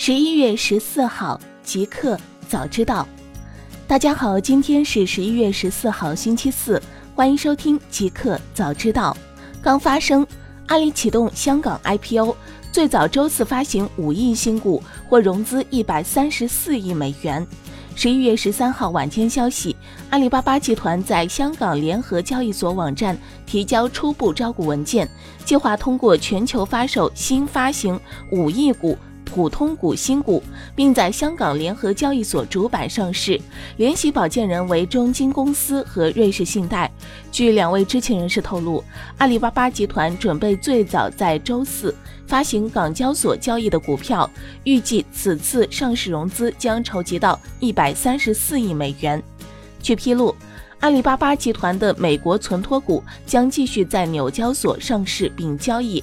十一月十四号，极客早知道。大家好，今天是十一月十四号，星期四，欢迎收听极客早知道。刚发生，阿里启动香港 IPO，最早周四发行五亿新股，或融资一百三十四亿美元。十一月十三号晚间消息，阿里巴巴集团在香港联合交易所网站提交初步招股文件，计划通过全球发售新发行五亿股。普通股新股，并在香港联合交易所主板上市。联席保荐人为中金公司和瑞士信贷。据两位知情人士透露，阿里巴巴集团准备最早在周四发行港交所交易的股票，预计此次上市融资将筹集到一百三十四亿美元。据披露，阿里巴巴集团的美国存托股将继续在纽交所上市并交易。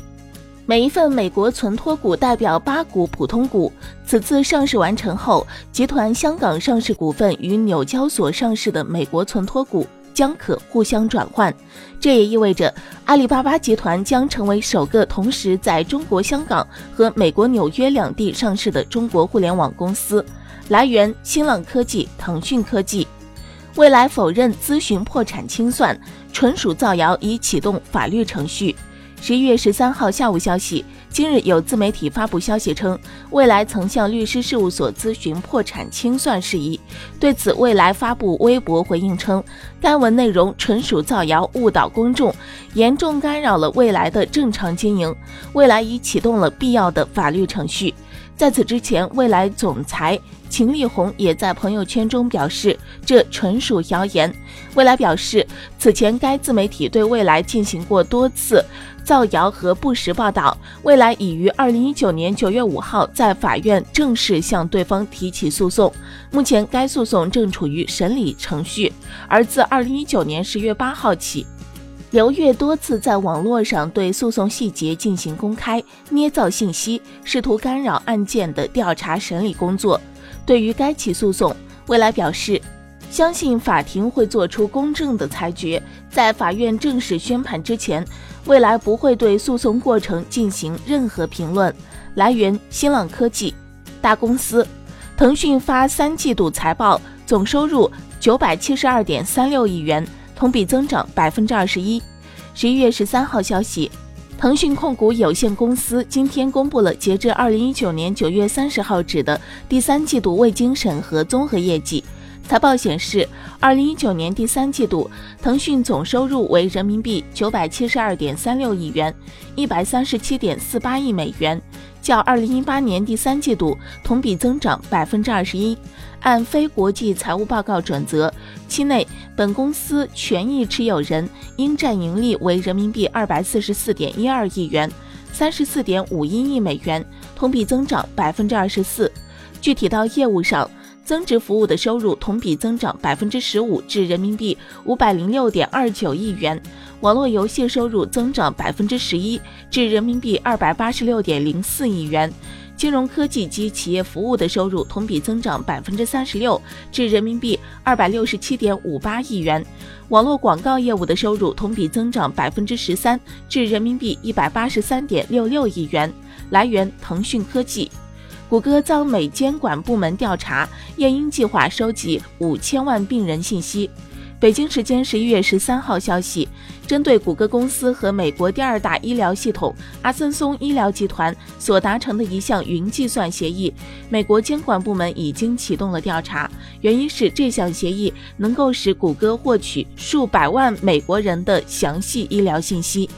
每一份美国存托股代表八股普通股。此次上市完成后，集团香港上市股份与纽交所上市的美国存托股将可互相转换。这也意味着阿里巴巴集团将成为首个同时在中国香港和美国纽约两地上市的中国互联网公司。来源：新浪科技、腾讯科技。未来否认咨询破产清算，纯属造谣，已启动法律程序。十一月十三号下午消息，今日有自媒体发布消息称，未来曾向律师事务所咨询破产清算事宜。对此，未来发布微博回应称，该文内容纯属造谣，误导公众，严重干扰了未来的正常经营。未来已启动了必要的法律程序。在此之前，未来总裁秦力红也在朋友圈中表示，这纯属谣言。未来表示，此前该自媒体对未来进行过多次造谣和不实报道。未来已于二零一九年九月五号在法院正式向对方提起诉讼，目前该诉讼正处于审理程序。而自二零一九年十月八号起。刘越多次在网络上对诉讼细节进行公开捏造信息，试图干扰案件的调查审理工作。对于该起诉讼，未来表示，相信法庭会做出公正的裁决。在法院正式宣判之前，未来不会对诉讼过程进行任何评论。来源：新浪科技。大公司，腾讯发三季度财报，总收入九百七十二点三六亿元。同比增长百分之二十一。十一月十三号消息，腾讯控股有限公司今天公布了截至二零一九年九月三十号止的第三季度未经审核综合业绩。财报显示，二零一九年第三季度，腾讯总收入为人民币九百七十二点三六亿元，一百三十七点四八亿美元，较二零一八年第三季度同比增长百分之二十一。按非国际财务报告准则，期内本公司权益持有人应占盈利为人民币二百四十四点一二亿元，三十四点五一亿美元，同比增长百分之二十四。具体到业务上，增值服务的收入同比增长百分之十五，至人民币五百零六点二九亿元；网络游戏收入增长百分之十一，至人民币二百八十六点零四亿元；金融科技及企业服务的收入同比增长百分之三十六，至人民币二百六十七点五八亿元；网络广告业务的收入同比增长百分之十三，至人民币一百八十三点六六亿元。来源：腾讯科技。谷歌遭美监管部门调查，夜莺计划收集五千万病人信息。北京时间十一月十三号消息，针对谷歌公司和美国第二大医疗系统阿森松医疗集团所达成的一项云计算协议，美国监管部门已经启动了调查，原因是这项协议能够使谷歌获取数百万美国人的详细医疗信息。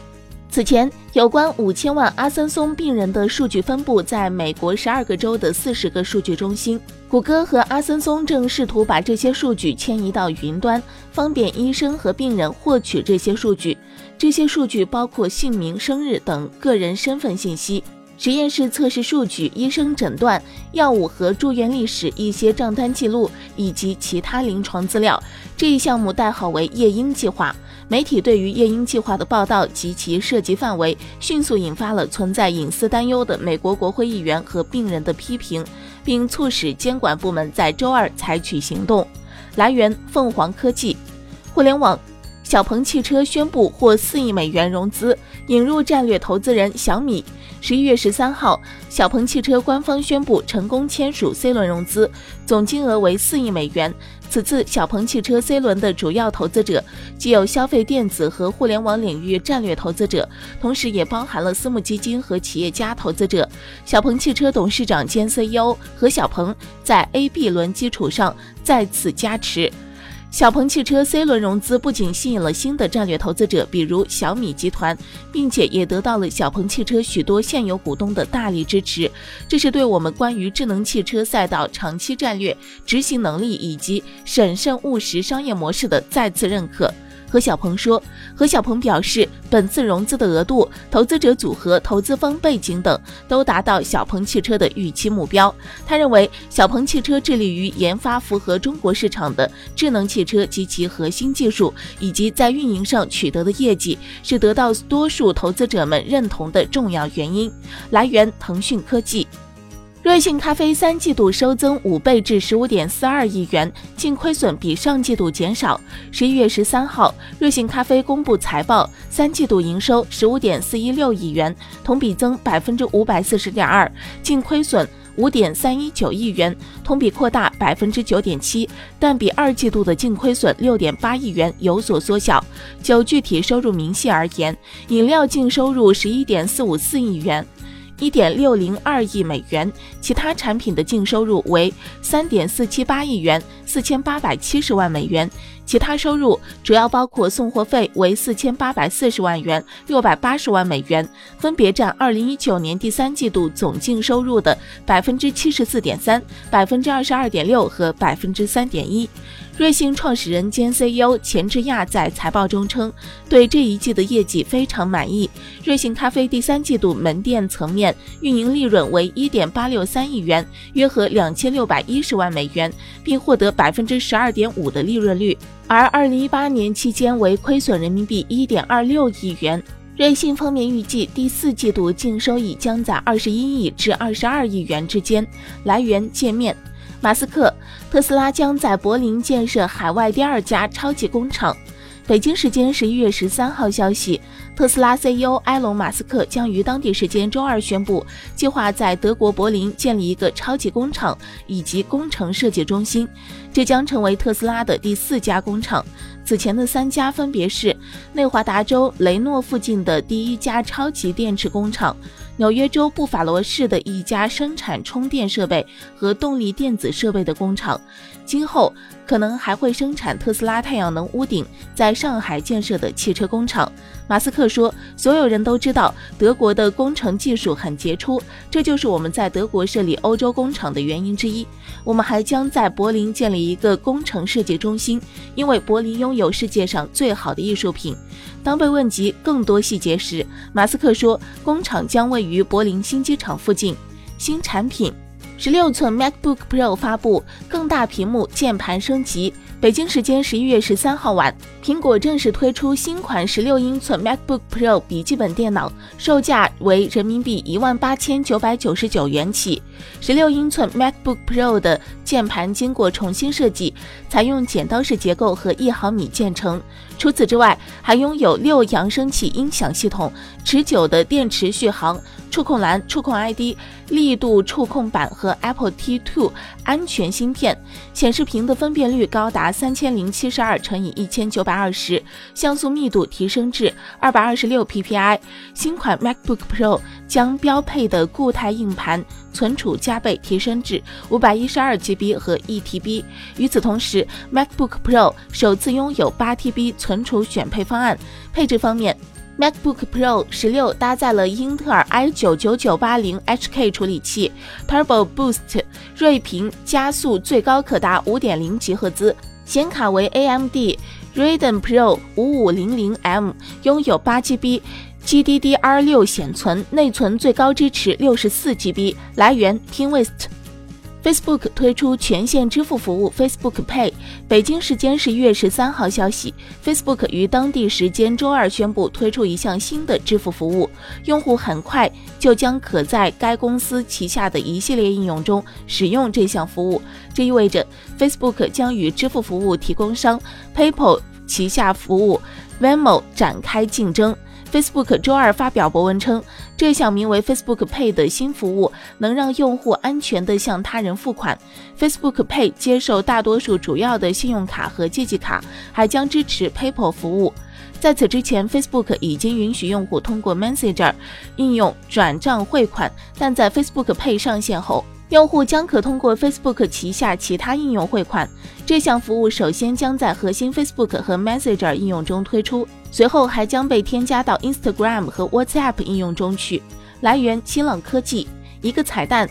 此前，有关五千万阿森松病人的数据分布在美国十二个州的四十个数据中心。谷歌和阿森松正试图把这些数据迁移到云端，方便医生和病人获取这些数据。这些数据包括姓名、生日等个人身份信息、实验室测试数据、医生诊断、药物和住院历史、一些账单记录以及其他临床资料。这一项目代号为“夜莺计划”。媒体对于夜莺计划的报道及其涉及范围，迅速引发了存在隐私担忧的美国国会议员和病人的批评，并促使监管部门在周二采取行动。来源：凤凰科技。互联网。小鹏汽车宣布获四亿美元融资，引入战略投资人小米。十一月十三号，小鹏汽车官方宣布成功签署 C 轮融资，总金额为四亿美元。此次小鹏汽车 C 轮的主要投资者既有消费电子和互联网领域战略投资者，同时也包含了私募基金和企业家投资者。小鹏汽车董事长兼 CEO 何小鹏在 A、B 轮基础上再次加持。小鹏汽车 C 轮融资不仅吸引了新的战略投资者，比如小米集团，并且也得到了小鹏汽车许多现有股东的大力支持。这是对我们关于智能汽车赛道长期战略执行能力以及审慎务实商业模式的再次认可。何小鹏说：“何小鹏表示，本次融资的额度、投资者组合、投资方背景等都达到小鹏汽车的预期目标。他认为，小鹏汽车致力于研发符合中国市场的智能汽车及其核心技术，以及在运营上取得的业绩，是得到多数投资者们认同的重要原因。”来源：腾讯科技。瑞幸咖啡三季度收增五倍至十五点四二亿元，净亏损比上季度减少。十一月十三号，瑞幸咖啡公布财报，三季度营收十五点四一六亿元，同比增百分之五百四十点二，净亏损五点三一九亿元，同比扩大百分之九点七，但比二季度的净亏损六点八亿元有所缩小。就具体收入明细而言，饮料净收入十一点四五四亿元。一点六零二亿美元，其他产品的净收入为三点四七八亿元，四千八百七十万美元。其他收入主要包括送货费为四千八百四十万元、六百八十万美元，分别占二零一九年第三季度总净收入的百分之七十四点三、百分之二十二点六和百分之三点一。瑞幸创始人兼 CEO 钱志亚在财报中称，对这一季的业绩非常满意。瑞幸咖啡第三季度门店层面运营利润为一点八六三亿元，约合两千六百一十万美元，并获得百分之十二点五的利润率。而二零一八年期间为亏损人民币一点二六亿元。瑞信方面预计第四季度净收益将在二十一亿至二十二亿元之间。来源：界面。马斯克，特斯拉将在柏林建设海外第二家超级工厂。北京时间十一月十三号消息，特斯拉 CEO 埃隆·马斯克将于当地时间周二宣布，计划在德国柏林建立一个超级工厂以及工程设计中心。这将成为特斯拉的第四家工厂。此前的三家分别是内华达州雷诺附近的第一家超级电池工厂。纽约州布法罗市的一家生产充电设备和动力电子设备的工厂，今后可能还会生产特斯拉太阳能屋顶在上海建设的汽车工厂。马斯克说：“所有人都知道德国的工程技术很杰出，这就是我们在德国设立欧洲工厂的原因之一。我们还将在柏林建立一个工程设计中心，因为柏林拥有世界上最好的艺术品。”当被问及更多细节时，马斯克说：“工厂将位于柏林新机场附近。”新产品，十六寸 MacBook Pro 发布，更大屏幕，键盘升级。北京时间十一月十三号晚，苹果正式推出新款十六英寸 MacBook Pro 笔记本电脑，售价为人民币一万八千九百九十九元起。十六英寸 MacBook Pro 的键盘经过重新设计，采用剪刀式结构和一毫米键程。除此之外，还拥有六扬声器音响系统、持久的电池续航、触控栏、触控 ID、力度触控板和 Apple T2 安全芯片。显示屏的分辨率高达三千零七十二乘以一千九百二十，像素密度提升至二百二十六 PPI。新款 MacBook Pro 将标配的固态硬盘。存储加倍提升至五百一十二 GB 和一 TB。与此同时，MacBook Pro 首次拥有八 TB 存储选配方案。配置方面，MacBook Pro 十六搭载了英特尔 i 九九九八零 HK 处理器，Turbo Boost 睿频加速最高可达五点零吉赫兹，显卡为 AMD Radeon Pro 五五零零 M，拥有八 GB。G D D R 六显存，内存最高支持六十四 GB。来源：Kingwest。Facebook 推出全线支付服务 Facebook Pay。北京时间十一月十三号消息，Facebook 于当地时间周二宣布推出一项新的支付服务，用户很快就将可在该公司旗下的一系列应用中使用这项服务。这意味着 Facebook 将与支付服务提供商 PayPal。旗下服务 Venmo 展开竞争。Facebook 周二发表博文称，这项名为 Facebook Pay 的新服务能让用户安全地向他人付款。Facebook Pay 接受大多数主要的信用卡和借记卡，还将支持 PayPal 服务。在此之前，Facebook 已经允许用户通过 Messenger 应用转账汇款，但在 Facebook Pay 上线后，用户将可通过 Facebook 旗下其他应用汇款。这项服务首先将在核心 Facebook 和 Messenger 应用中推出，随后还将被添加到 Instagram 和 WhatsApp 应用中去。来源：新浪科技。一个彩蛋。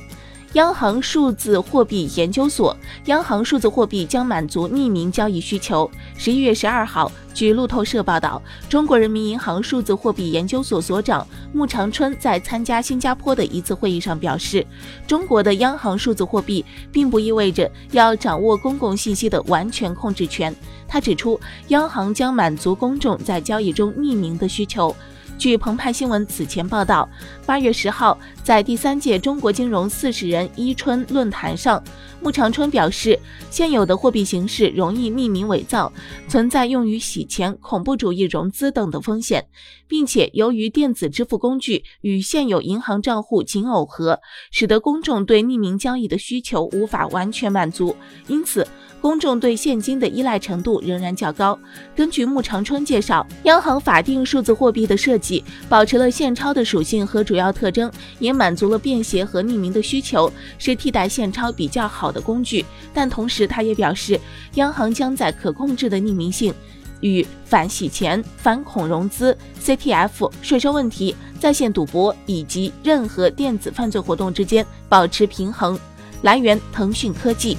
央行数字货币研究所，央行数字货币将满足匿名交易需求。十一月十二号，据路透社报道，中国人民银行数字货币研究所所长穆长春在参加新加坡的一次会议上表示，中国的央行数字货币并不意味着要掌握公共信息的完全控制权。他指出，央行将满足公众在交易中匿名的需求。据澎湃新闻此前报道，八月十号，在第三届中国金融四十人伊春论坛上，穆长春表示，现有的货币形式容易匿名伪造，存在用于洗钱、恐怖主义融资等的风险，并且由于电子支付工具与现有银行账户仅耦合，使得公众对匿名交易的需求无法完全满足，因此。公众对现金的依赖程度仍然较高。根据穆长春介绍，央行法定数字货币的设计保持了现钞的属性和主要特征，也满足了便携和匿名的需求，是替代现钞比较好的工具。但同时，他也表示，央行将在可控制的匿名性与反洗钱、反恐融资、CTF、税收问题、在线赌博以及任何电子犯罪活动之间保持平衡。来源：腾讯科技。